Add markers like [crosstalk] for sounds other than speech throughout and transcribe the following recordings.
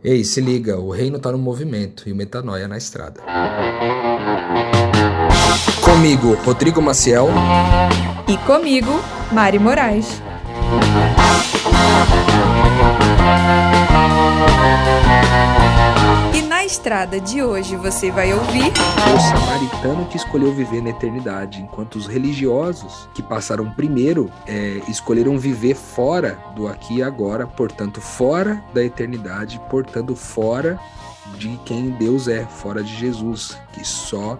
Ei, se liga, o reino tá no movimento e o metanoia na estrada. Comigo, Rodrigo Maciel. E comigo, Mari Moraes. Estrada de hoje você vai ouvir. O samaritano que escolheu viver na eternidade, enquanto os religiosos que passaram primeiro é, escolheram viver fora do aqui e agora, portanto, fora da eternidade, portanto, fora de quem Deus é, fora de Jesus, que só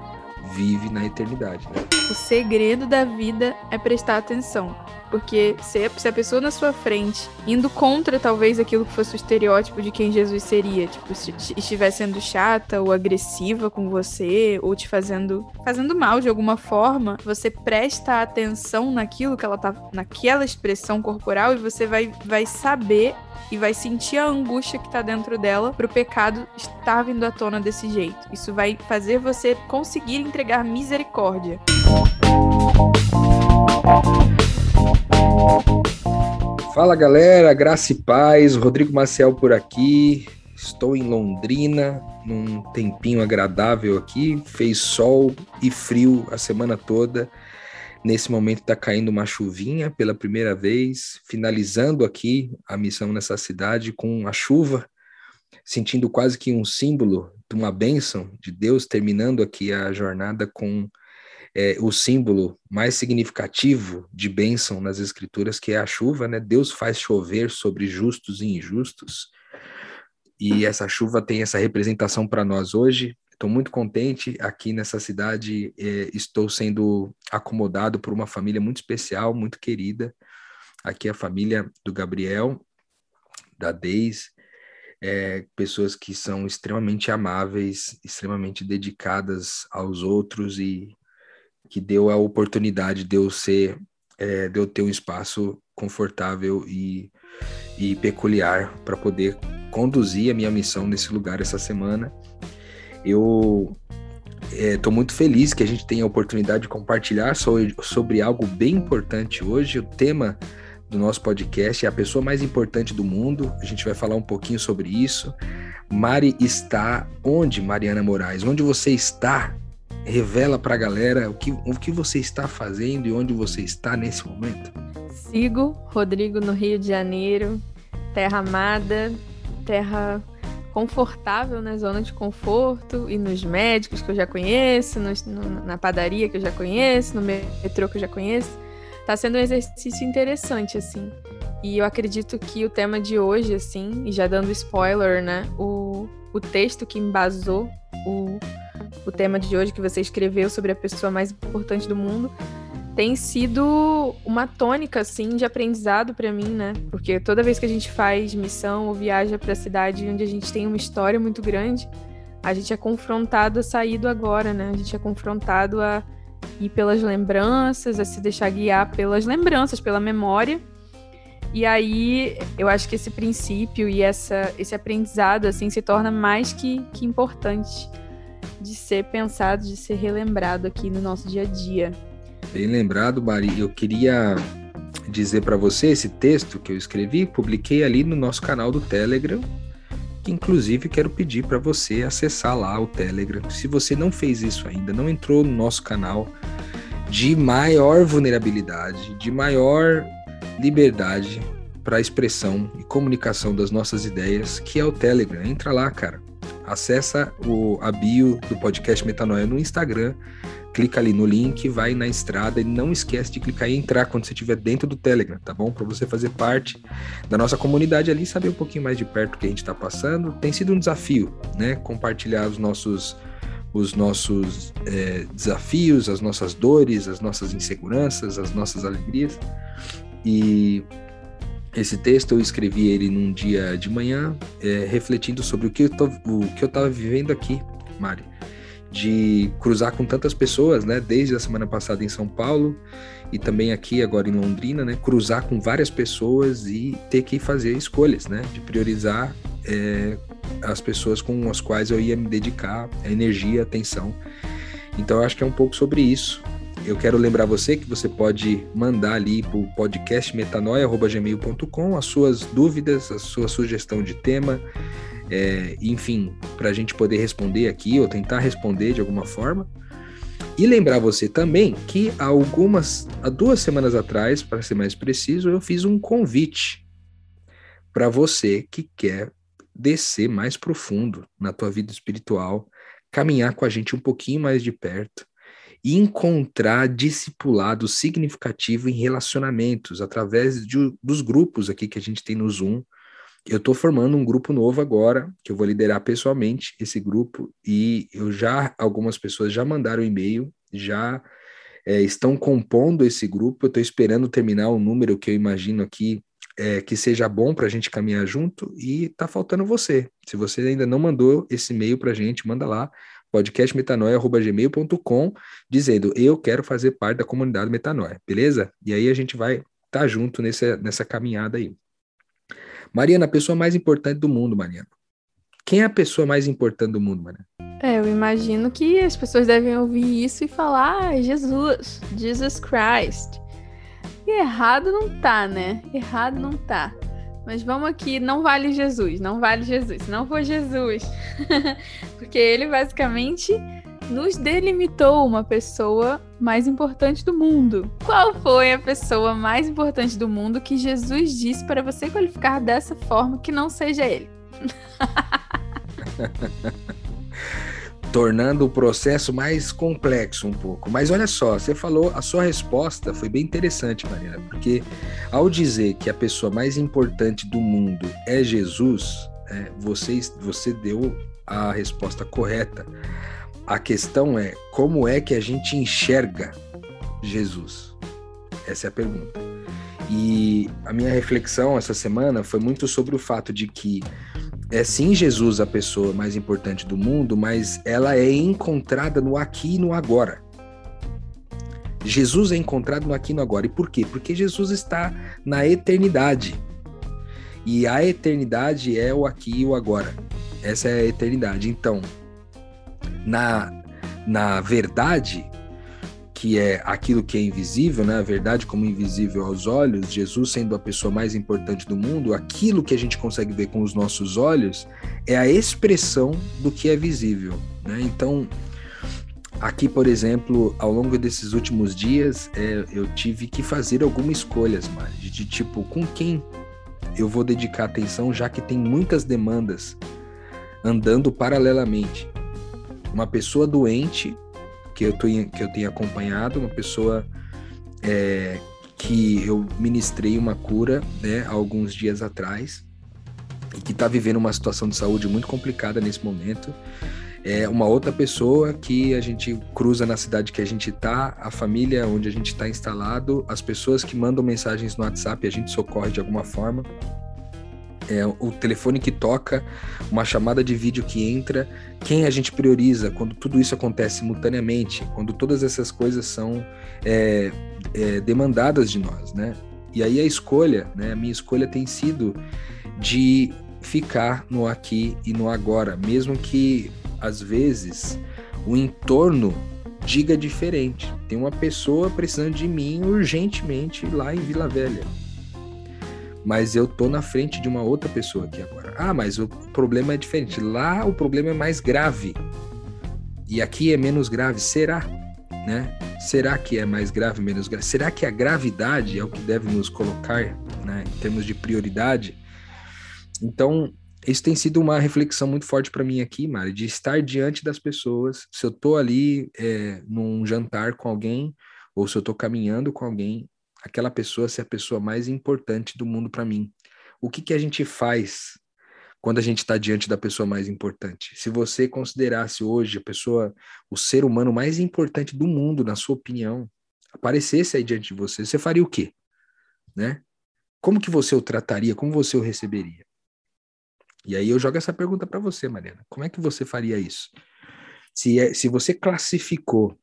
vive na eternidade. Né? O segredo da vida é prestar atenção. Porque se, a pessoa na sua frente, indo contra talvez aquilo que fosse o estereótipo de quem Jesus seria, tipo, se estiver sendo chata ou agressiva com você, ou te fazendo, fazendo mal de alguma forma, você presta atenção naquilo que ela tá, naquela expressão corporal e você vai, vai saber e vai sentir a angústia que tá dentro dela pro pecado estar vindo à tona desse jeito. Isso vai fazer você conseguir entregar misericórdia. Fala galera, graça e paz, Rodrigo Maciel por aqui. Estou em Londrina, num tempinho agradável aqui. Fez sol e frio a semana toda. Nesse momento está caindo uma chuvinha pela primeira vez, finalizando aqui a missão nessa cidade com a chuva, sentindo quase que um símbolo de uma bênção de Deus, terminando aqui a jornada com é, o símbolo mais significativo de bênção nas Escrituras, que é a chuva, né? Deus faz chover sobre justos e injustos. E essa chuva tem essa representação para nós hoje. Estou muito contente aqui nessa cidade. É, estou sendo acomodado por uma família muito especial, muito querida. Aqui é a família do Gabriel, da Deis, é, pessoas que são extremamente amáveis, extremamente dedicadas aos outros e que deu a oportunidade de eu ser, é, de eu ter um espaço confortável e, e peculiar para poder conduzir a minha missão nesse lugar essa semana. Eu estou é, muito feliz que a gente tenha a oportunidade de compartilhar sobre, sobre algo bem importante hoje. O tema do nosso podcast é a pessoa mais importante do mundo. A gente vai falar um pouquinho sobre isso. Mari está onde, Mariana Moraes? Onde você está revela para a galera o que, o que você está fazendo e onde você está nesse momento. Sigo Rodrigo no Rio de Janeiro, terra amada, terra confortável na zona de conforto e nos médicos que eu já conheço, no, na padaria que eu já conheço, no metrô que eu já conheço. Tá sendo um exercício interessante, assim. E eu acredito que o tema de hoje, assim, e já dando spoiler, né? O, o texto que embasou o, o tema de hoje que você escreveu sobre a pessoa mais importante do mundo, tem sido uma tônica assim de aprendizado para mim, né? Porque toda vez que a gente faz missão ou viaja para cidade onde a gente tem uma história muito grande, a gente é confrontado a sair do agora, né? A gente é confrontado a ir pelas lembranças, a se deixar guiar pelas lembranças, pela memória. E aí, eu acho que esse princípio e essa, esse aprendizado assim se torna mais que, que importante de ser pensado, de ser relembrado aqui no nosso dia a dia. Bem lembrado, Mari. Eu queria dizer para você esse texto que eu escrevi, publiquei ali no nosso canal do Telegram, que inclusive quero pedir para você acessar lá o Telegram. Se você não fez isso ainda, não entrou no nosso canal de maior vulnerabilidade, de maior liberdade para expressão e comunicação das nossas ideias, que é o Telegram. Entra lá, cara. Acessa o, a bio do podcast Metanoia no Instagram, clica ali no link, vai na estrada e não esquece de clicar e entrar quando você estiver dentro do Telegram, tá bom? Para você fazer parte da nossa comunidade ali, saber um pouquinho mais de perto o que a gente está passando. Tem sido um desafio, né? Compartilhar os nossos os nossos é, desafios, as nossas dores, as nossas inseguranças, as nossas alegrias. E esse texto eu escrevi ele num dia de manhã, é, refletindo sobre o que eu tô, o que eu estava vivendo aqui, Mari, de cruzar com tantas pessoas, né? Desde a semana passada em São Paulo e também aqui agora em Londrina, né? Cruzar com várias pessoas e ter que fazer escolhas, né? De priorizar é, as pessoas com as quais eu ia me dedicar, a energia, a atenção. Então eu acho que é um pouco sobre isso eu quero lembrar você que você pode mandar ali para o podcast metanoia.gmail.com as suas dúvidas, a sua sugestão de tema, é, enfim, para a gente poder responder aqui ou tentar responder de alguma forma. E lembrar você também que há algumas, há duas semanas atrás, para ser mais preciso, eu fiz um convite para você que quer descer mais profundo na tua vida espiritual, caminhar com a gente um pouquinho mais de perto e encontrar discipulado significativo em relacionamentos através de, dos grupos aqui que a gente tem no Zoom. Eu estou formando um grupo novo agora, que eu vou liderar pessoalmente esse grupo, e eu já, algumas pessoas já mandaram e-mail, já é, estão compondo esse grupo. Eu estou esperando terminar o número que eu imagino aqui é, que seja bom para a gente caminhar junto e tá faltando você. Se você ainda não mandou esse e-mail para a gente, manda lá podcastmetanoia.gmail.com dizendo eu quero fazer parte da comunidade Metanoia, beleza? E aí a gente vai estar tá junto nessa, nessa caminhada aí. Mariana, a pessoa mais importante do mundo, Mariana. Quem é a pessoa mais importante do mundo, Mariana? É, eu imagino que as pessoas devem ouvir isso e falar ah, Jesus, Jesus Christ. E errado não tá, né? Errado não tá. Mas vamos aqui, não vale Jesus, não vale Jesus, não for Jesus. [laughs] Porque ele basicamente nos delimitou uma pessoa mais importante do mundo. Qual foi a pessoa mais importante do mundo que Jesus disse para você qualificar dessa forma que não seja ele? [laughs] tornando o processo mais complexo um pouco. Mas olha só, você falou, a sua resposta foi bem interessante, Mariana, porque ao dizer que a pessoa mais importante do mundo é Jesus, é, você, você deu a resposta correta. A questão é como é que a gente enxerga Jesus? Essa é a pergunta. E a minha reflexão essa semana foi muito sobre o fato de que é sim Jesus a pessoa mais importante do mundo, mas ela é encontrada no aqui e no agora. Jesus é encontrado no aqui e no agora. E por quê? Porque Jesus está na eternidade. E a eternidade é o aqui e o agora. Essa é a eternidade. Então, na, na verdade, que é aquilo que é invisível, né? A verdade como invisível aos olhos, Jesus sendo a pessoa mais importante do mundo, aquilo que a gente consegue ver com os nossos olhos é a expressão do que é visível, né? Então, aqui, por exemplo, ao longo desses últimos dias, é, eu tive que fazer algumas escolhas, Mari, de tipo, com quem eu vou dedicar atenção, já que tem muitas demandas andando paralelamente. Uma pessoa doente que eu, tô, que eu tenho acompanhado, uma pessoa é, que eu ministrei uma cura né, há alguns dias atrás e que está vivendo uma situação de saúde muito complicada nesse momento. É uma outra pessoa que a gente cruza na cidade que a gente está, a família onde a gente está instalado, as pessoas que mandam mensagens no WhatsApp, a gente socorre de alguma forma é, o telefone que toca, uma chamada de vídeo que entra, quem a gente prioriza quando tudo isso acontece simultaneamente, quando todas essas coisas são é, é, demandadas de nós, né? E aí a escolha, né? A minha escolha tem sido de ficar no aqui e no agora, mesmo que às vezes o entorno diga diferente. Tem uma pessoa precisando de mim urgentemente lá em Vila Velha mas eu tô na frente de uma outra pessoa aqui agora. Ah, mas o problema é diferente. Lá o problema é mais grave. E aqui é menos grave. Será? Né? Será que é mais grave, menos grave? Será que a gravidade é o que deve nos colocar, né, em termos de prioridade? Então, isso tem sido uma reflexão muito forte para mim aqui, Mari, de estar diante das pessoas. Se eu tô ali é, num jantar com alguém, ou se eu tô caminhando com alguém, aquela pessoa ser a pessoa mais importante do mundo para mim. O que, que a gente faz quando a gente está diante da pessoa mais importante? Se você considerasse hoje a pessoa, o ser humano mais importante do mundo, na sua opinião, aparecesse aí diante de você, você faria o quê? Né? Como que você o trataria? Como você o receberia? E aí eu jogo essa pergunta para você, Mariana. Como é que você faria isso? Se, é, se você classificou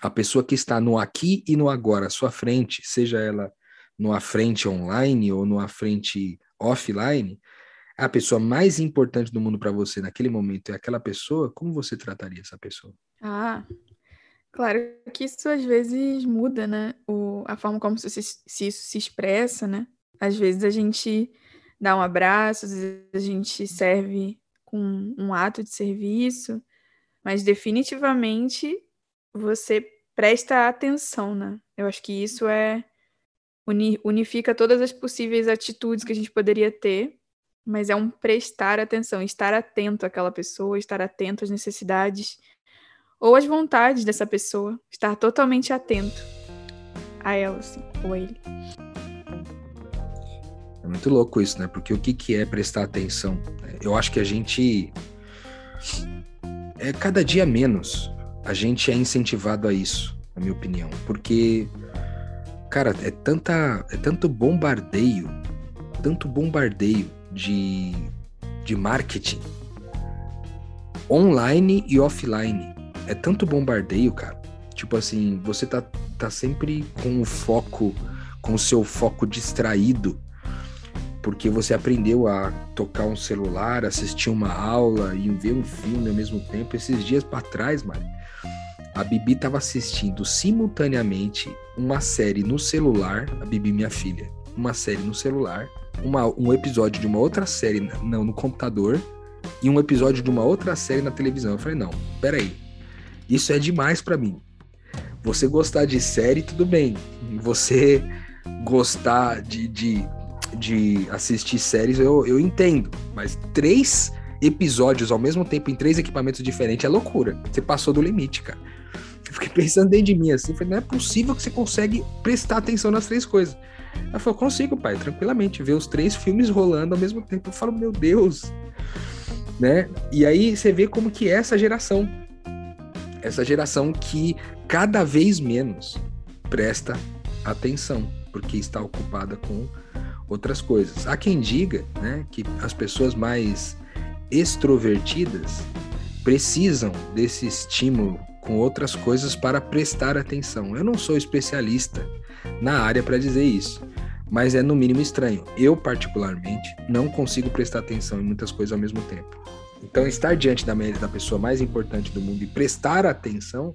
a pessoa que está no aqui e no agora, à sua frente, seja ela numa frente online ou numa frente offline, a pessoa mais importante do mundo para você naquele momento é aquela pessoa, como você trataria essa pessoa? Ah, claro que isso às vezes muda, né? O, a forma como se, se isso se expressa, né? Às vezes a gente dá um abraço, às vezes a gente serve com um ato de serviço, mas definitivamente você presta atenção, né? Eu acho que isso é unifica todas as possíveis atitudes que a gente poderia ter, mas é um prestar atenção, estar atento àquela pessoa, estar atento às necessidades ou às vontades dessa pessoa, estar totalmente atento a ela, assim, ou a ele. É muito louco isso, né? Porque o que, que é prestar atenção? Eu acho que a gente. É cada dia menos a gente é incentivado a isso, na minha opinião. Porque, cara, é, tanta, é tanto bombardeio, tanto bombardeio de, de marketing online e offline. É tanto bombardeio, cara. Tipo assim, você tá, tá sempre com o foco, com o seu foco distraído porque você aprendeu a tocar um celular, assistir uma aula e ver um filme ao mesmo tempo. Esses dias para trás, mano, a Bibi estava assistindo simultaneamente uma série no celular, a Bibi, minha filha, uma série no celular, uma, um episódio de uma outra série não, no computador e um episódio de uma outra série na televisão. Eu falei, não, peraí, isso é demais para mim. Você gostar de série, tudo bem. Você gostar de, de de assistir séries, eu, eu entendo. Mas três episódios ao mesmo tempo em três equipamentos diferentes é loucura. Você passou do limite, cara. Fiquei pensando dentro de mim assim, falei, não é possível que você consegue prestar atenção nas três coisas. Ela falou, consigo, pai, tranquilamente, ver os três filmes rolando ao mesmo tempo. Eu falo, meu Deus, né? E aí você vê como que é essa geração. Essa geração que cada vez menos presta atenção, porque está ocupada com outras coisas. Há quem diga né, que as pessoas mais extrovertidas precisam desse estímulo com outras coisas para prestar atenção. Eu não sou especialista na área para dizer isso, mas é no mínimo estranho. Eu, particularmente, não consigo prestar atenção em muitas coisas ao mesmo tempo. Então, estar diante da, da pessoa mais importante do mundo e prestar atenção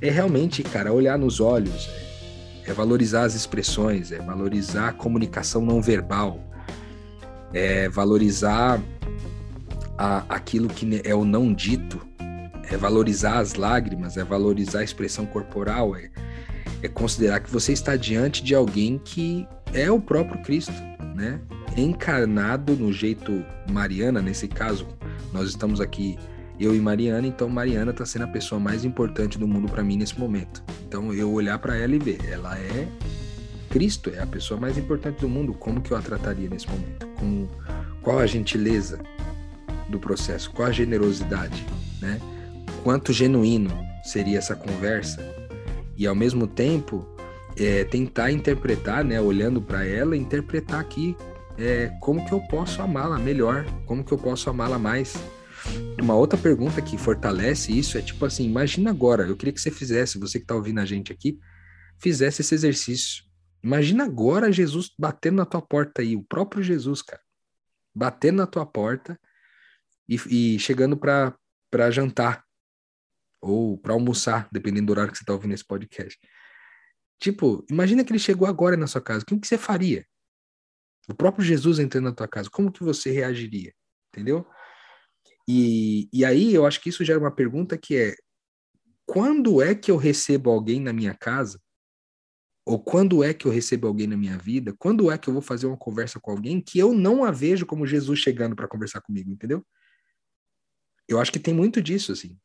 é realmente, cara, olhar nos olhos, é é valorizar as expressões, é valorizar a comunicação não verbal, é valorizar a, aquilo que é o não dito, é valorizar as lágrimas, é valorizar a expressão corporal, é, é considerar que você está diante de alguém que é o próprio Cristo, né? Encarnado no jeito Mariana, nesse caso, nós estamos aqui eu e Mariana, então Mariana está sendo a pessoa mais importante do mundo para mim nesse momento. Então eu olhar para ela e ver, ela é Cristo, é a pessoa mais importante do mundo. Como que eu a trataria nesse momento? Com qual a gentileza do processo? Qual a generosidade, né? Quanto genuíno seria essa conversa? E ao mesmo tempo é, tentar interpretar, né? Olhando para ela, interpretar aqui é, como que eu posso amá-la melhor, como que eu posso amá-la mais uma outra pergunta que fortalece isso é tipo assim: imagina agora, eu queria que você fizesse, você que está ouvindo a gente aqui, fizesse esse exercício. Imagina agora Jesus batendo na tua porta aí, o próprio Jesus, cara, batendo na tua porta e, e chegando para jantar ou para almoçar, dependendo do horário que você está ouvindo esse podcast. Tipo, imagina que ele chegou agora na sua casa, o que, você faria? O próprio Jesus entrando na tua casa, como que você reagiria? Entendeu? E, e aí eu acho que isso gera uma pergunta que é: quando é que eu recebo alguém na minha casa? Ou quando é que eu recebo alguém na minha vida? Quando é que eu vou fazer uma conversa com alguém que eu não a vejo como Jesus chegando para conversar comigo, entendeu? Eu acho que tem muito disso, assim.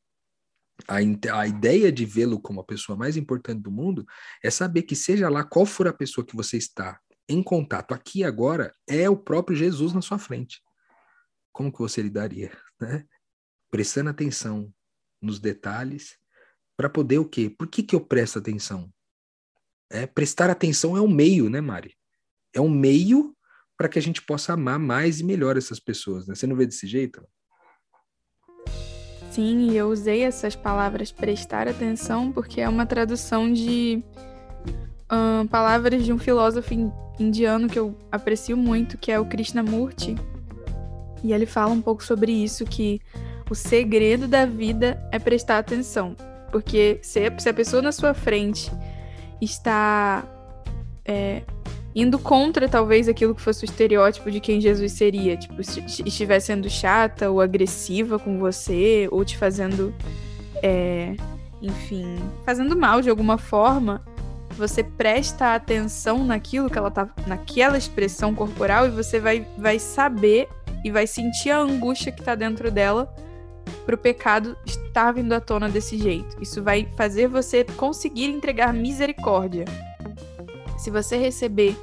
A, a ideia de vê-lo como a pessoa mais importante do mundo é saber que, seja lá qual for a pessoa que você está em contato aqui agora, é o próprio Jesus na sua frente. Como que você lidaria? né? Prestando atenção nos detalhes para poder o quê? Por que, que eu presto atenção? É, prestar atenção é um meio, né, Mari? É um meio para que a gente possa amar mais e melhor essas pessoas, né? Você não vê desse jeito? Sim, eu usei essas palavras prestar atenção porque é uma tradução de um, palavras de um filósofo indiano que eu aprecio muito, que é o Krishnamurti, e ele fala um pouco sobre isso, que o segredo da vida é prestar atenção. Porque se a pessoa na sua frente está é, indo contra talvez aquilo que fosse o estereótipo de quem Jesus seria, tipo, se estiver sendo chata ou agressiva com você, ou te fazendo, é, enfim, fazendo mal de alguma forma, você presta atenção naquilo que ela tá, naquela expressão corporal e você vai, vai saber e vai sentir a angústia que tá dentro dela pro pecado estar vindo à tona desse jeito. Isso vai fazer você conseguir entregar misericórdia se você receber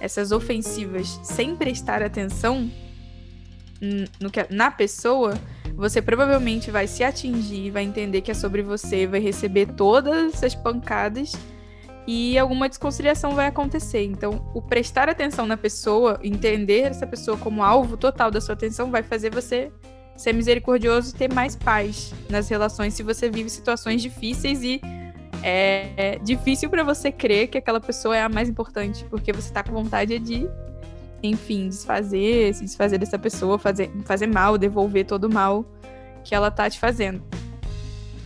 essas ofensivas sem prestar atenção no que, na pessoa, você provavelmente vai se atingir, vai entender que é sobre você, vai receber todas essas pancadas e alguma desconciliação vai acontecer. Então, o prestar atenção na pessoa, entender essa pessoa como alvo total da sua atenção, vai fazer você ser misericordioso e ter mais paz nas relações se você vive situações difíceis e é difícil para você crer que aquela pessoa é a mais importante, porque você tá com vontade de, enfim, desfazer, se desfazer dessa pessoa, fazer, fazer mal, devolver todo o mal que ela tá te fazendo.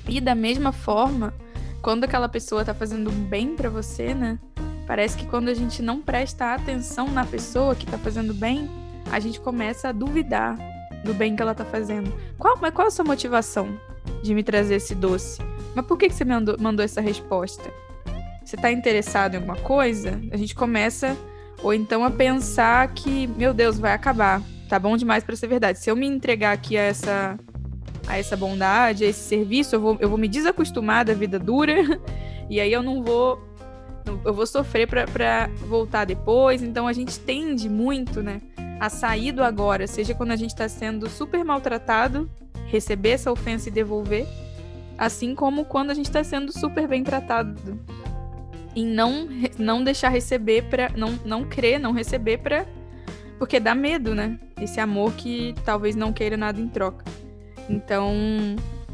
E da mesma forma, quando aquela pessoa tá fazendo bem para você, né? Parece que quando a gente não presta atenção na pessoa que tá fazendo bem, a gente começa a duvidar do bem que ela tá fazendo. Qual, mas qual a sua motivação de me trazer esse doce? Mas por que, que você mandou, mandou essa resposta? Você está interessado em alguma coisa? A gente começa, ou então a pensar que, meu Deus, vai acabar. Tá bom demais para ser verdade. Se eu me entregar aqui a essa, a essa bondade, a esse serviço, eu vou, eu vou me desacostumar da vida dura. [laughs] e aí eu não vou. Eu vou sofrer para voltar depois. Então a gente tende muito, né? A sair do agora, seja quando a gente está sendo super maltratado, receber essa ofensa e devolver Assim como quando a gente está sendo super bem tratado. E não, não deixar receber para não, não crer, não receber para porque dá medo, né? Esse amor que talvez não queira nada em troca. Então,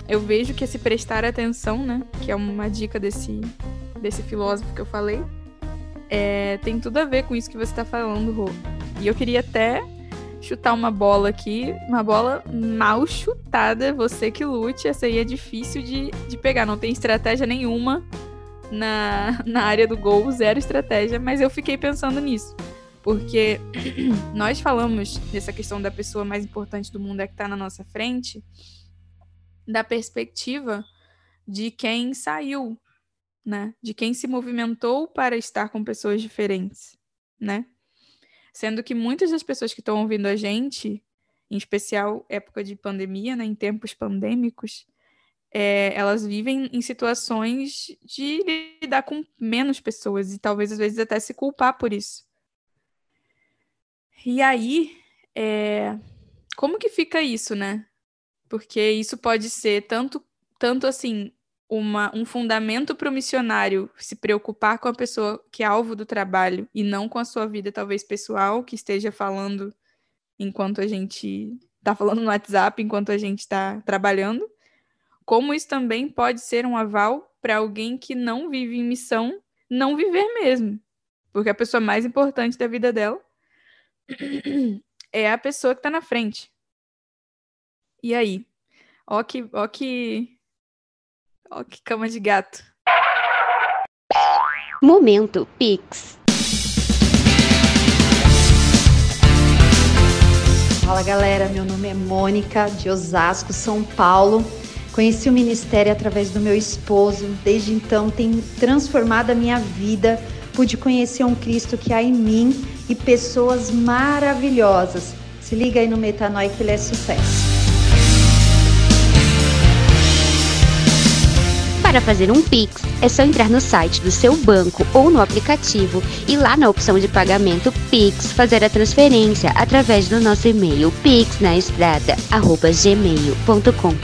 eu vejo que esse prestar atenção, né, que é uma dica desse desse filósofo que eu falei, é, tem tudo a ver com isso que você está falando, Rô. E eu queria até chutar uma bola aqui, uma bola mal chutada, você que lute, essa aí é difícil de, de pegar, não tem estratégia nenhuma na, na área do gol, zero estratégia, mas eu fiquei pensando nisso. Porque [clears throat] nós falamos dessa questão da pessoa mais importante do mundo é que está na nossa frente, da perspectiva de quem saiu, né? De quem se movimentou para estar com pessoas diferentes, né? Sendo que muitas das pessoas que estão ouvindo a gente, em especial época de pandemia, né, em tempos pandêmicos, é, elas vivem em situações de lidar com menos pessoas e talvez às vezes até se culpar por isso. E aí, é, como que fica isso, né? Porque isso pode ser tanto, tanto assim, uma, um fundamento para o missionário se preocupar com a pessoa que é alvo do trabalho e não com a sua vida, talvez pessoal, que esteja falando enquanto a gente está falando no WhatsApp, enquanto a gente está trabalhando. Como isso também pode ser um aval para alguém que não vive em missão, não viver mesmo. Porque a pessoa mais importante da vida dela é a pessoa que está na frente. E aí? Ó que, ó que Ó, que cama de gato. Momento Pix. Fala galera, meu nome é Mônica, de Osasco, São Paulo. Conheci o ministério através do meu esposo, desde então tem transformado a minha vida. Pude conhecer um Cristo que há em mim e pessoas maravilhosas. Se liga aí no Metanoia que ele é sucesso. Para fazer um Pix, é só entrar no site do seu banco ou no aplicativo e lá na opção de pagamento Pix fazer a transferência através do nosso e-mail pixnaestrada@gmail.com.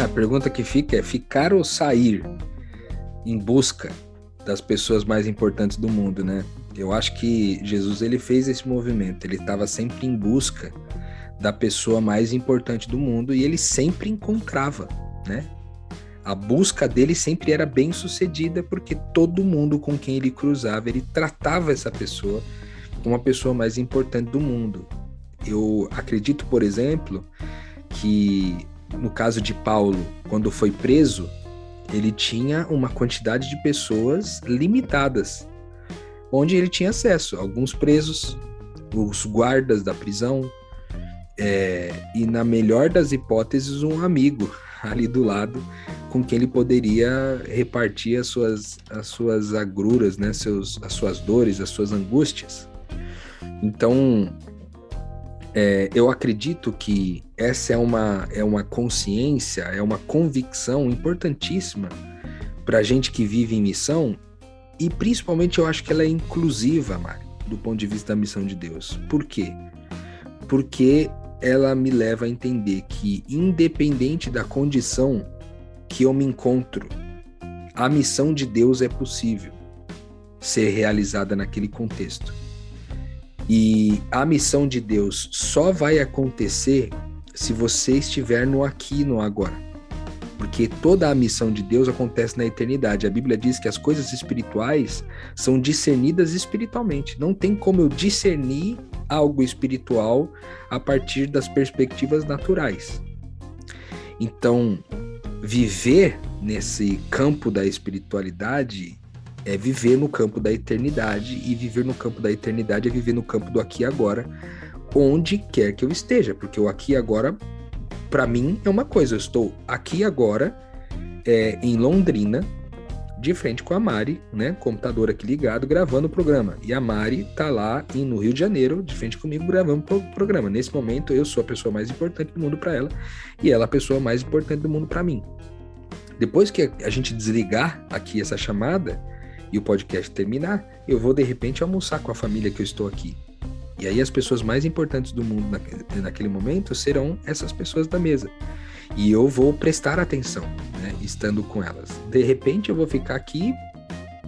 A pergunta que fica é ficar ou sair em busca das pessoas mais importantes do mundo, né? Eu acho que Jesus ele fez esse movimento, ele estava sempre em busca da pessoa mais importante do mundo e ele sempre encontrava, né? A busca dele sempre era bem sucedida porque todo mundo com quem ele cruzava, ele tratava essa pessoa como a pessoa mais importante do mundo. Eu acredito, por exemplo, que no caso de Paulo, quando foi preso, ele tinha uma quantidade de pessoas limitadas, onde ele tinha acesso. Alguns presos, os guardas da prisão, é, e na melhor das hipóteses, um amigo [laughs] ali do lado com quem ele poderia repartir as suas, as suas agruras, né? Seus, as suas dores, as suas angústias. Então, é, eu acredito que essa é uma, é uma consciência, é uma convicção importantíssima para a gente que vive em missão e principalmente eu acho que ela é inclusiva, Mari, do ponto de vista da missão de Deus. Por quê? Porque ela me leva a entender que, independente da condição que eu me encontro, a missão de Deus é possível ser realizada naquele contexto. E a missão de Deus só vai acontecer se você estiver no aqui e no agora. Porque toda a missão de Deus acontece na eternidade. A Bíblia diz que as coisas espirituais são discernidas espiritualmente. Não tem como eu discernir algo espiritual a partir das perspectivas naturais. Então, viver nesse campo da espiritualidade é viver no campo da eternidade, e viver no campo da eternidade é viver no campo do aqui e agora, onde quer que eu esteja, porque o aqui e agora, para mim, é uma coisa. Eu estou aqui agora, é, em Londrina, de frente com a Mari, né? Computador aqui ligado, gravando o programa. E a Mari tá lá em, no Rio de Janeiro, de frente comigo, gravando o programa. Nesse momento, eu sou a pessoa mais importante do mundo para ela e ela a pessoa mais importante do mundo para mim. Depois que a gente desligar aqui essa chamada e o podcast terminar, eu vou de repente almoçar com a família que eu estou aqui. E aí as pessoas mais importantes do mundo naquele momento serão essas pessoas da mesa e eu vou prestar atenção, né, estando com elas. De repente eu vou ficar aqui,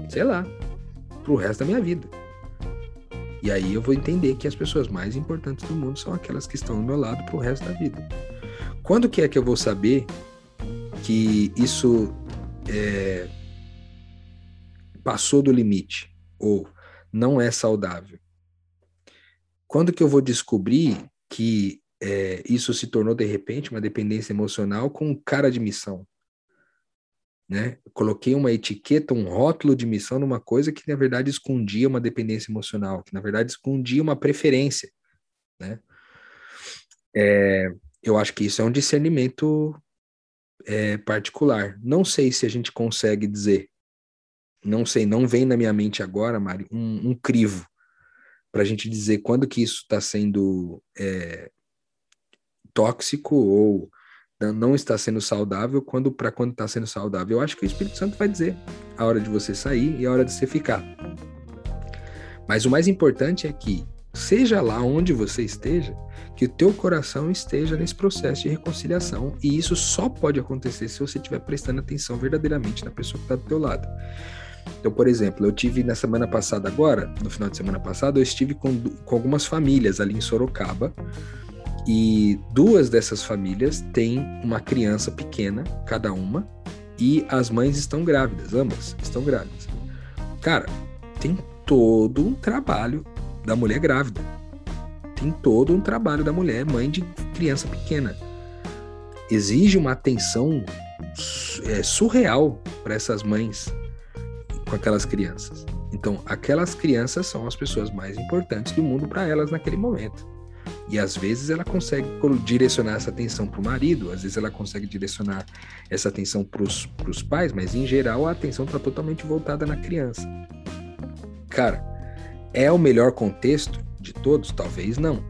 sei lá, pro resto da minha vida. E aí eu vou entender que as pessoas mais importantes do mundo são aquelas que estão ao meu lado pro resto da vida. Quando que é que eu vou saber que isso é, passou do limite ou não é saudável? Quando que eu vou descobrir que é, isso se tornou de repente uma dependência emocional com cara de missão. Né? coloquei uma etiqueta, um rótulo de missão numa coisa que na verdade escondia uma dependência emocional, que na verdade escondia uma preferência. Né? É, eu acho que isso é um discernimento é, particular. Não sei se a gente consegue dizer, não sei, não vem na minha mente agora, Mari, um, um crivo para a gente dizer quando que isso está sendo é, tóxico ou não está sendo saudável quando para quando está sendo saudável. Eu acho que o Espírito Santo vai dizer a hora de você sair e a hora de você ficar. Mas o mais importante é que seja lá onde você esteja, que o teu coração esteja nesse processo de reconciliação e isso só pode acontecer se você estiver prestando atenção verdadeiramente na pessoa que está do teu lado. Então, por exemplo, eu tive na semana passada agora, no final de semana passada, eu estive com, com algumas famílias ali em Sorocaba, e duas dessas famílias têm uma criança pequena, cada uma, e as mães estão grávidas, ambas estão grávidas. Cara, tem todo um trabalho da mulher grávida. Tem todo um trabalho da mulher mãe de criança pequena. Exige uma atenção é, surreal para essas mães com aquelas crianças. Então, aquelas crianças são as pessoas mais importantes do mundo para elas naquele momento. E às vezes ela consegue direcionar essa atenção para o marido, às vezes ela consegue direcionar essa atenção para os pais, mas em geral a atenção está totalmente voltada na criança. Cara, é o melhor contexto de todos? Talvez não.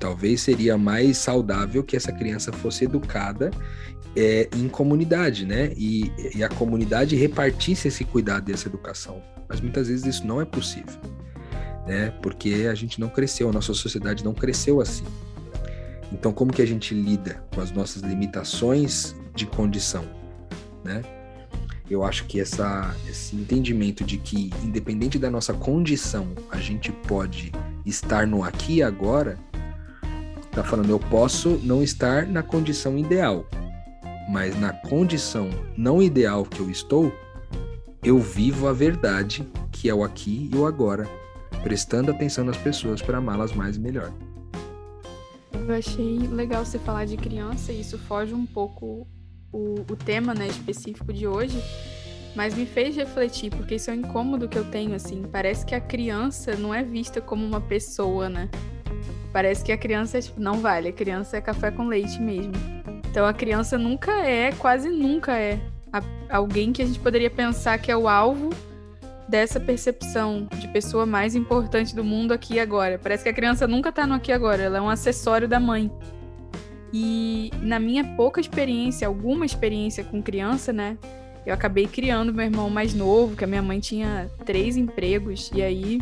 Talvez seria mais saudável que essa criança fosse educada é, em comunidade, né? E, e a comunidade repartisse esse cuidado e essa educação. Mas muitas vezes isso não é possível né? Porque a gente não cresceu, a nossa sociedade não cresceu assim. Então, como que a gente lida com as nossas limitações de condição, né? Eu acho que essa, esse entendimento de que, independente da nossa condição, a gente pode estar no aqui e agora, tá falando, eu posso não estar na condição ideal, mas na condição não ideal que eu estou, eu vivo a verdade, que é o aqui e o agora, prestando atenção nas pessoas para amá-las mais e melhor. eu achei legal você falar de criança, e isso foge um pouco o, o tema né, específico de hoje, mas me fez refletir, porque isso é um incômodo que eu tenho, assim. Parece que a criança não é vista como uma pessoa, né? Parece que a criança tipo, não vale, a criança é café com leite mesmo. Então a criança nunca é, quase nunca é, alguém que a gente poderia pensar que é o alvo dessa percepção de pessoa mais importante do mundo aqui e agora. Parece que a criança nunca tá no aqui e agora, ela é um acessório da mãe. E na minha pouca experiência, alguma experiência com criança, né? Eu acabei criando meu irmão mais novo, que a minha mãe tinha três empregos, e aí,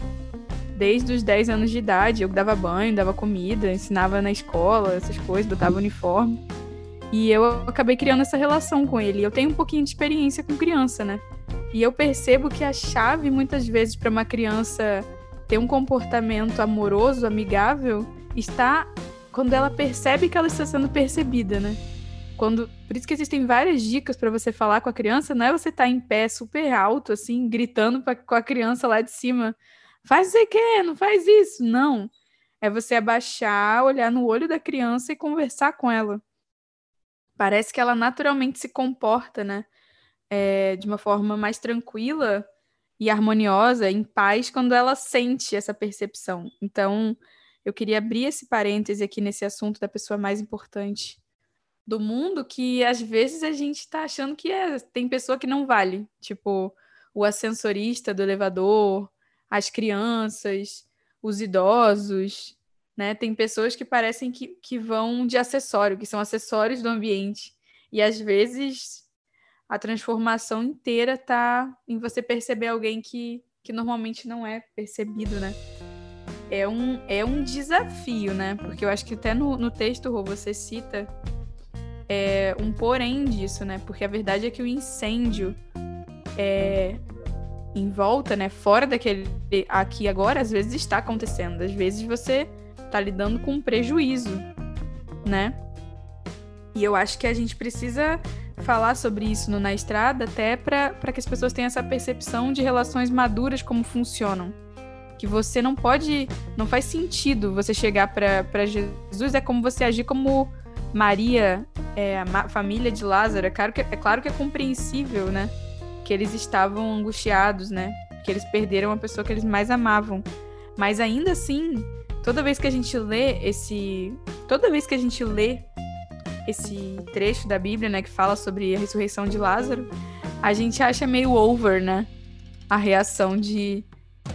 desde os 10 anos de idade, eu dava banho, dava comida, ensinava na escola, essas coisas, botava uniforme. E eu acabei criando essa relação com ele. Eu tenho um pouquinho de experiência com criança, né? E eu percebo que a chave, muitas vezes, para uma criança ter um comportamento amoroso, amigável, está quando ela percebe que ela está sendo percebida, né? Quando, por isso que existem várias dicas para você falar com a criança, não é você estar tá em pé super alto assim, gritando pra, com a criança lá de cima, faz isso que, não faz isso, não. É você abaixar, olhar no olho da criança e conversar com ela. Parece que ela naturalmente se comporta, né? É, de uma forma mais tranquila e harmoniosa, em paz, quando ela sente essa percepção. Então, eu queria abrir esse parêntese aqui nesse assunto da pessoa mais importante do mundo, que às vezes a gente está achando que é, tem pessoa que não vale, tipo o ascensorista do elevador, as crianças, os idosos, né? Tem pessoas que parecem que, que vão de acessório, que são acessórios do ambiente. E às vezes a transformação inteira está em você perceber alguém que, que normalmente não é percebido, né? É um, é um desafio, né? Porque eu acho que até no, no texto, Rô, você cita é, um porém disso, né? Porque a verdade é que o incêndio é, em volta, né? Fora daquele aqui agora, às vezes está acontecendo. Às vezes você tá lidando com um prejuízo, né? E eu acho que a gente precisa falar sobre isso no Na Estrada, até para que as pessoas tenham essa percepção de relações maduras, como funcionam. Que você não pode. Não faz sentido você chegar para Jesus, é como você agir como Maria, é, a família de Lázaro. É claro, que, é claro que é compreensível, né? Que eles estavam angustiados, né? Que eles perderam a pessoa que eles mais amavam. Mas ainda assim, toda vez que a gente lê esse. Toda vez que a gente lê esse trecho da Bíblia, né, que fala sobre a ressurreição de Lázaro, a gente acha meio over, né? A reação de,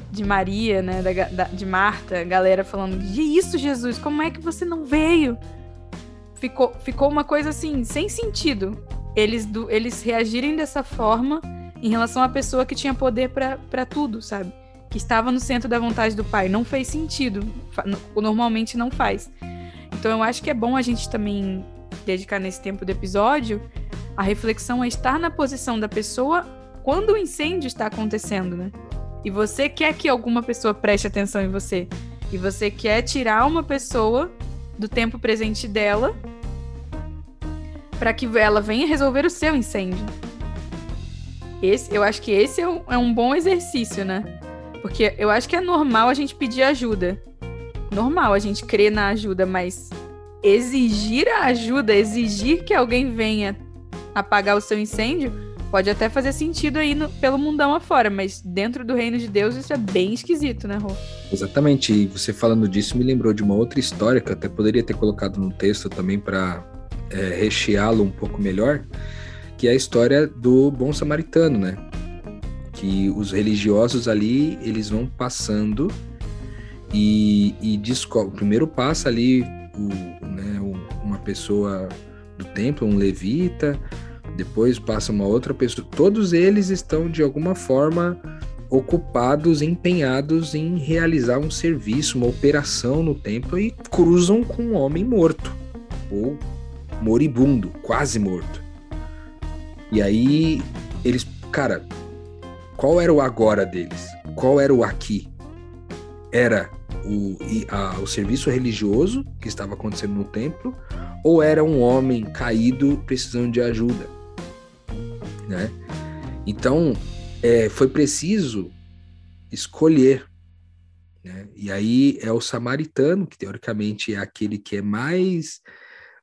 de Maria, né, da, da, de Marta, galera falando: De isso, Jesus, como é que você não veio? Ficou, ficou uma coisa assim, sem sentido. Eles, do, eles reagirem dessa forma em relação à pessoa que tinha poder para tudo, sabe? Que estava no centro da vontade do pai. Não fez sentido. Normalmente não faz. Então eu acho que é bom a gente também dedicar nesse tempo do episódio a reflexão a estar na posição da pessoa quando o incêndio está acontecendo, né? E você quer que alguma pessoa preste atenção em você. E você quer tirar uma pessoa do tempo presente dela para que ela venha resolver o seu incêndio. Esse, eu acho que esse é um, é um bom exercício, né? Porque eu acho que é normal a gente pedir ajuda. Normal a gente crer na ajuda, mas exigir a ajuda, exigir que alguém venha apagar o seu incêndio, pode até fazer sentido aí no, pelo mundão afora, mas dentro do reino de Deus isso é bem esquisito, né, Rô? Exatamente. E você falando disso me lembrou de uma outra história que eu até poderia ter colocado no texto também para é, recheá-lo um pouco melhor, que é a história do bom samaritano, né? Que os religiosos ali eles vão passando e, e descobre. Primeiro passa ali o, né, uma pessoa do templo, um levita, depois passa uma outra pessoa. Todos eles estão de alguma forma ocupados, empenhados em realizar um serviço, uma operação no templo e cruzam com um homem morto ou moribundo, quase morto. E aí eles, cara, qual era o agora deles? Qual era o aqui? Era o, a, o serviço religioso que estava acontecendo no templo ou era um homem caído precisando de ajuda? Né? Então, é, foi preciso escolher, Né? E aí é o samaritano, que teoricamente é aquele que é mais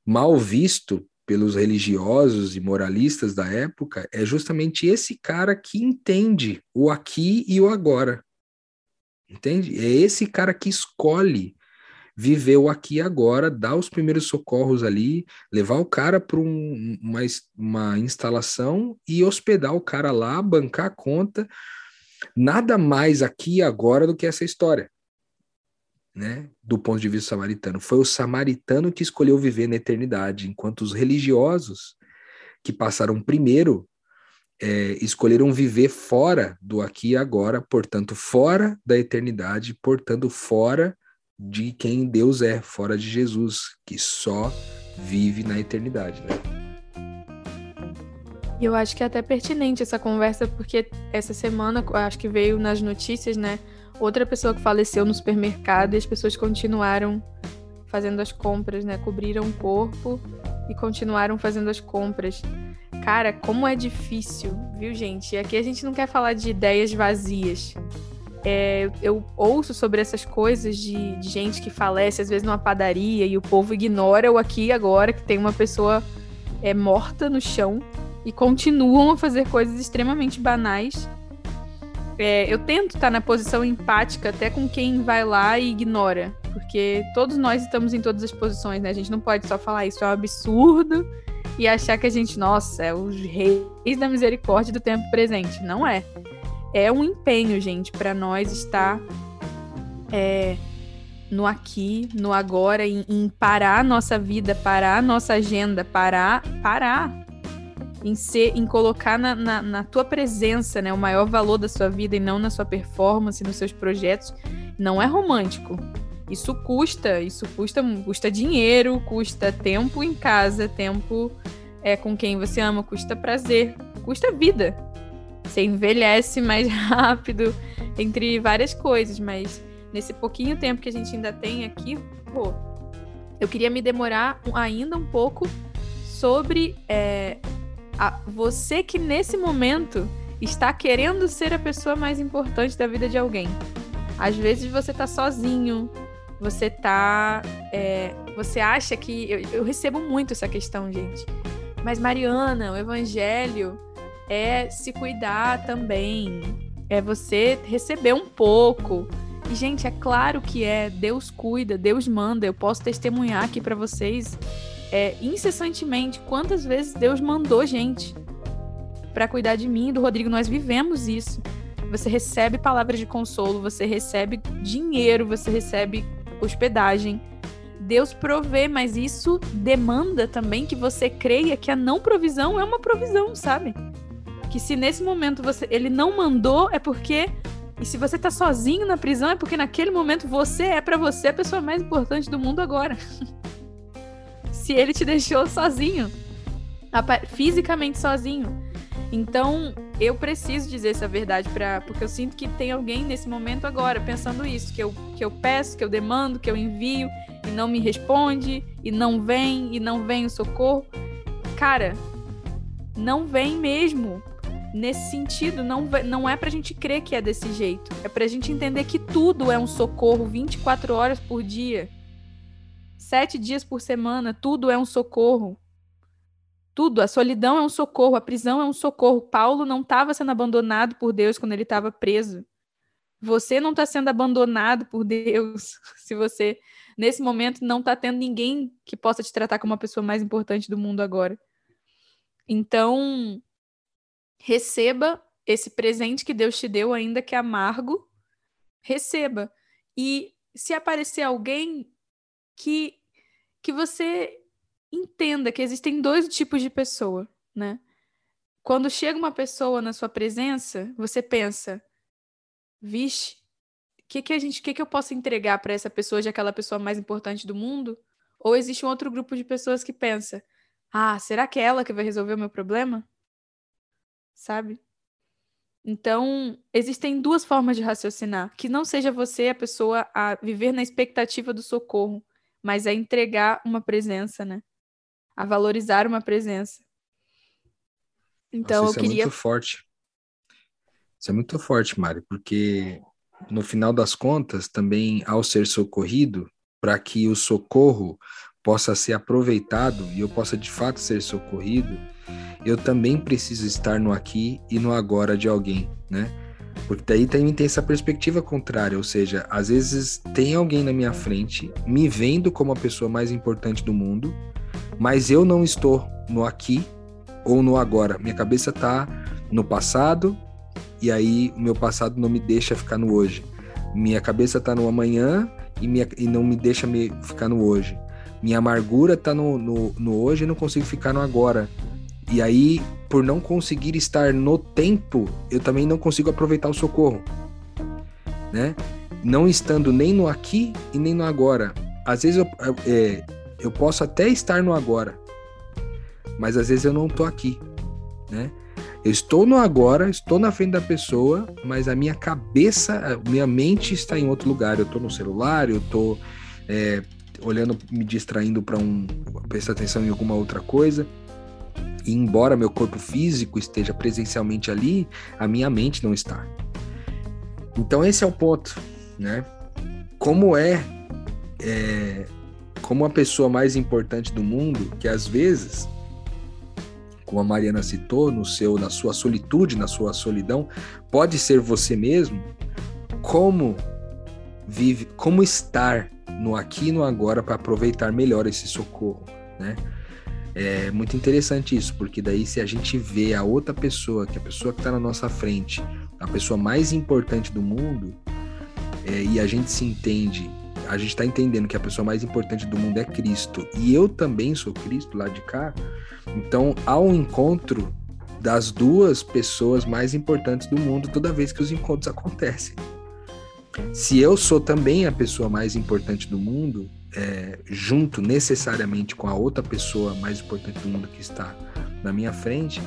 mal visto pelos religiosos e moralistas da época, é justamente esse cara que entende o aqui e o agora. Entende? É esse cara que escolhe viver o aqui e agora, dar os primeiros socorros ali, levar o cara para um, uma, uma instalação e hospedar o cara lá, bancar a conta. Nada mais aqui e agora do que essa história né, do ponto de vista samaritano. Foi o samaritano que escolheu viver na eternidade, enquanto os religiosos, que passaram primeiro, é, escolheram viver fora do aqui e agora, portanto, fora da eternidade, portanto, fora de quem Deus é, fora de Jesus, que só vive na eternidade. Né? Eu acho que é até pertinente essa conversa, porque essa semana, acho que veio nas notícias, né? Outra pessoa que faleceu no supermercado e as pessoas continuaram fazendo as compras, né? Cobriram o corpo e continuaram fazendo as compras. Cara, como é difícil, viu, gente? Aqui a gente não quer falar de ideias vazias. É, eu ouço sobre essas coisas de, de, gente que falece, às vezes, numa padaria e o povo ignora o aqui e agora, que tem uma pessoa é, morta no chão e continuam a fazer coisas extremamente banais é, eu tento estar na posição empática até com quem vai lá e ignora. Porque todos nós estamos em todas as posições, né? A gente não pode só falar isso é um absurdo e achar que a gente, nossa, é os reis da misericórdia do tempo presente. Não é. É um empenho, gente, para nós estar é, no aqui, no agora, em, em parar a nossa vida, parar a nossa agenda, parar, parar em ser, em colocar na, na, na, tua presença, né, o maior valor da sua vida e não na sua performance, nos seus projetos, não é romântico. Isso custa, isso custa, custa dinheiro, custa tempo em casa, tempo é com quem você ama, custa prazer, custa vida. Você envelhece mais [laughs] rápido, entre várias coisas, mas nesse pouquinho tempo que a gente ainda tem aqui, pô, eu queria me demorar ainda um pouco sobre é, a, você que nesse momento está querendo ser a pessoa mais importante da vida de alguém. Às vezes você tá sozinho, você tá. É, você acha que. Eu, eu recebo muito essa questão, gente. Mas, Mariana, o evangelho é se cuidar também. É você receber um pouco. E, gente, é claro que é. Deus cuida, Deus manda. Eu posso testemunhar aqui para vocês é, incessantemente quantas vezes Deus mandou gente para cuidar de mim e do Rodrigo. Nós vivemos isso. Você recebe palavras de consolo, você recebe dinheiro, você recebe hospedagem. Deus provê, mas isso demanda também que você creia que a não provisão é uma provisão, sabe? Que se nesse momento você ele não mandou é porque e se você tá sozinho na prisão é porque naquele momento você é para você a pessoa mais importante do mundo agora. [laughs] se ele te deixou sozinho, fisicamente sozinho. Então, eu preciso dizer essa verdade para porque eu sinto que tem alguém nesse momento agora pensando isso, que eu, que eu peço, que eu demando, que eu envio e não me responde e não vem e não vem o socorro. Cara, não vem mesmo. Nesse sentido, não, não é pra gente crer que é desse jeito. É pra gente entender que tudo é um socorro 24 horas por dia sete dias por semana, tudo é um socorro. Tudo, a solidão é um socorro, a prisão é um socorro. Paulo não estava sendo abandonado por Deus quando ele estava preso. Você não está sendo abandonado por Deus [laughs] se você, nesse momento, não está tendo ninguém que possa te tratar como a pessoa mais importante do mundo agora. Então, receba esse presente que Deus te deu, ainda que amargo, receba. E se aparecer alguém que que você entenda que existem dois tipos de pessoa, né? Quando chega uma pessoa na sua presença, você pensa, vixe, o que que a gente, que que eu posso entregar para essa pessoa, de aquela pessoa mais importante do mundo? Ou existe um outro grupo de pessoas que pensa, ah, será que é ela que vai resolver o meu problema? Sabe? Então, existem duas formas de raciocinar. Que não seja você a pessoa a viver na expectativa do socorro, mas a entregar uma presença, né? A valorizar uma presença. Então Nossa, eu queria. Isso é muito forte. Isso é muito forte, Mari, porque no final das contas, também ao ser socorrido, para que o socorro possa ser aproveitado e eu possa de fato ser socorrido, eu também preciso estar no aqui e no agora de alguém, né? Porque daí também tem essa perspectiva contrária, ou seja, às vezes tem alguém na minha frente me vendo como a pessoa mais importante do mundo, mas eu não estou no aqui ou no agora. Minha cabeça está no passado e aí o meu passado não me deixa ficar no hoje. Minha cabeça está no amanhã e, minha, e não me deixa me ficar no hoje. Minha amargura está no, no, no hoje e não consigo ficar no agora. E aí, por não conseguir estar no tempo, eu também não consigo aproveitar o socorro. Né? Não estando nem no aqui e nem no agora. Às vezes eu, é, eu posso até estar no agora, mas às vezes eu não estou aqui. Né? Eu estou no agora, estou na frente da pessoa, mas a minha cabeça, a minha mente está em outro lugar. Eu estou no celular, eu estou é, olhando, me distraindo para um prestar atenção em alguma outra coisa. E embora meu corpo físico esteja presencialmente ali, a minha mente não está. Então esse é o ponto, né? Como é, é como a pessoa mais importante do mundo, que às vezes, como a Mariana citou, no seu, na sua solitude, na sua solidão, pode ser você mesmo. Como vive, como estar no aqui e no agora para aproveitar melhor esse socorro, né? É muito interessante isso, porque daí se a gente vê a outra pessoa, que é a pessoa que está na nossa frente, a pessoa mais importante do mundo, é, e a gente se entende, a gente está entendendo que a pessoa mais importante do mundo é Cristo, e eu também sou Cristo lá de cá, então há um encontro das duas pessoas mais importantes do mundo toda vez que os encontros acontecem. Se eu sou também a pessoa mais importante do mundo, é, junto necessariamente com a outra pessoa mais importante do mundo que está na minha frente,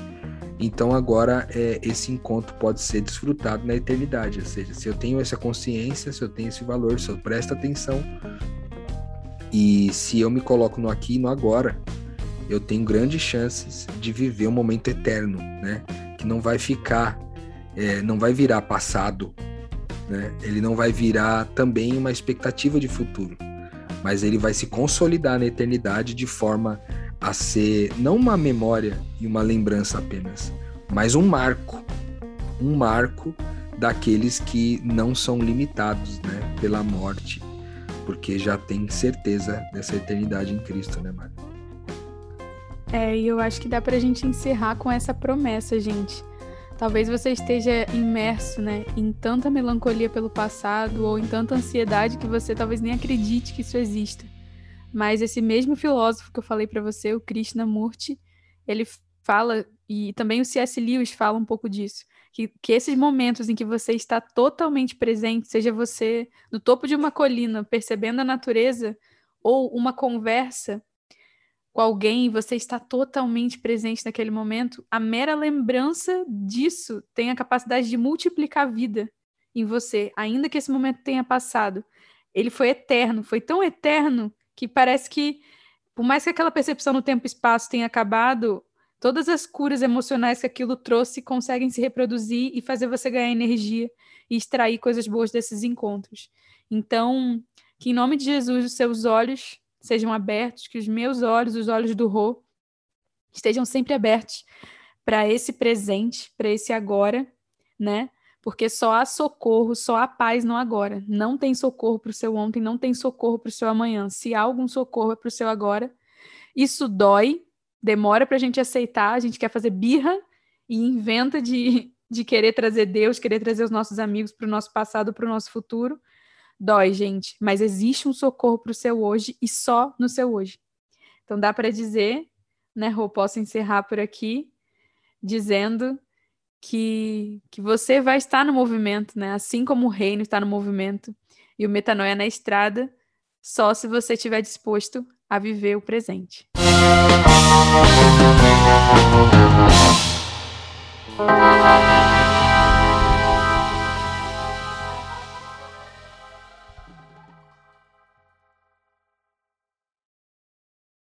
então agora é, esse encontro pode ser desfrutado na eternidade. Ou seja, se eu tenho essa consciência, se eu tenho esse valor, se eu presto atenção e se eu me coloco no aqui e no agora, eu tenho grandes chances de viver um momento eterno, né? Que não vai ficar, é, não vai virar passado, né? Ele não vai virar também uma expectativa de futuro mas ele vai se consolidar na eternidade de forma a ser não uma memória e uma lembrança apenas, mas um marco, um marco daqueles que não são limitados, né, pela morte, porque já tem certeza dessa eternidade em Cristo, né, Mário? É, e eu acho que dá pra gente encerrar com essa promessa, gente. Talvez você esteja imerso, né, em tanta melancolia pelo passado ou em tanta ansiedade que você talvez nem acredite que isso exista. Mas esse mesmo filósofo que eu falei para você, o Krishnamurti, ele fala e também o C.S. Lewis fala um pouco disso, que, que esses momentos em que você está totalmente presente, seja você no topo de uma colina percebendo a natureza ou uma conversa com alguém e você está totalmente presente naquele momento, a mera lembrança disso tem a capacidade de multiplicar a vida em você, ainda que esse momento tenha passado. Ele foi eterno, foi tão eterno que parece que, por mais que aquela percepção no tempo e espaço tenha acabado, todas as curas emocionais que aquilo trouxe conseguem se reproduzir e fazer você ganhar energia e extrair coisas boas desses encontros. Então, que em nome de Jesus os seus olhos sejam abertos, que os meus olhos, os olhos do Rô, estejam sempre abertos para esse presente, para esse agora, né? Porque só há socorro, só há paz no agora. Não tem socorro para o seu ontem, não tem socorro para o seu amanhã. Se há algum socorro é para o seu agora. Isso dói, demora para a gente aceitar, a gente quer fazer birra e inventa de, de querer trazer Deus, querer trazer os nossos amigos para o nosso passado, para o nosso futuro. Dói, gente, mas existe um socorro para o seu hoje e só no seu hoje. Então dá para dizer, né, Rô, posso encerrar por aqui dizendo que, que você vai estar no movimento, né? Assim como o reino está no movimento e o metanoia na estrada, só se você estiver disposto a viver o presente. Música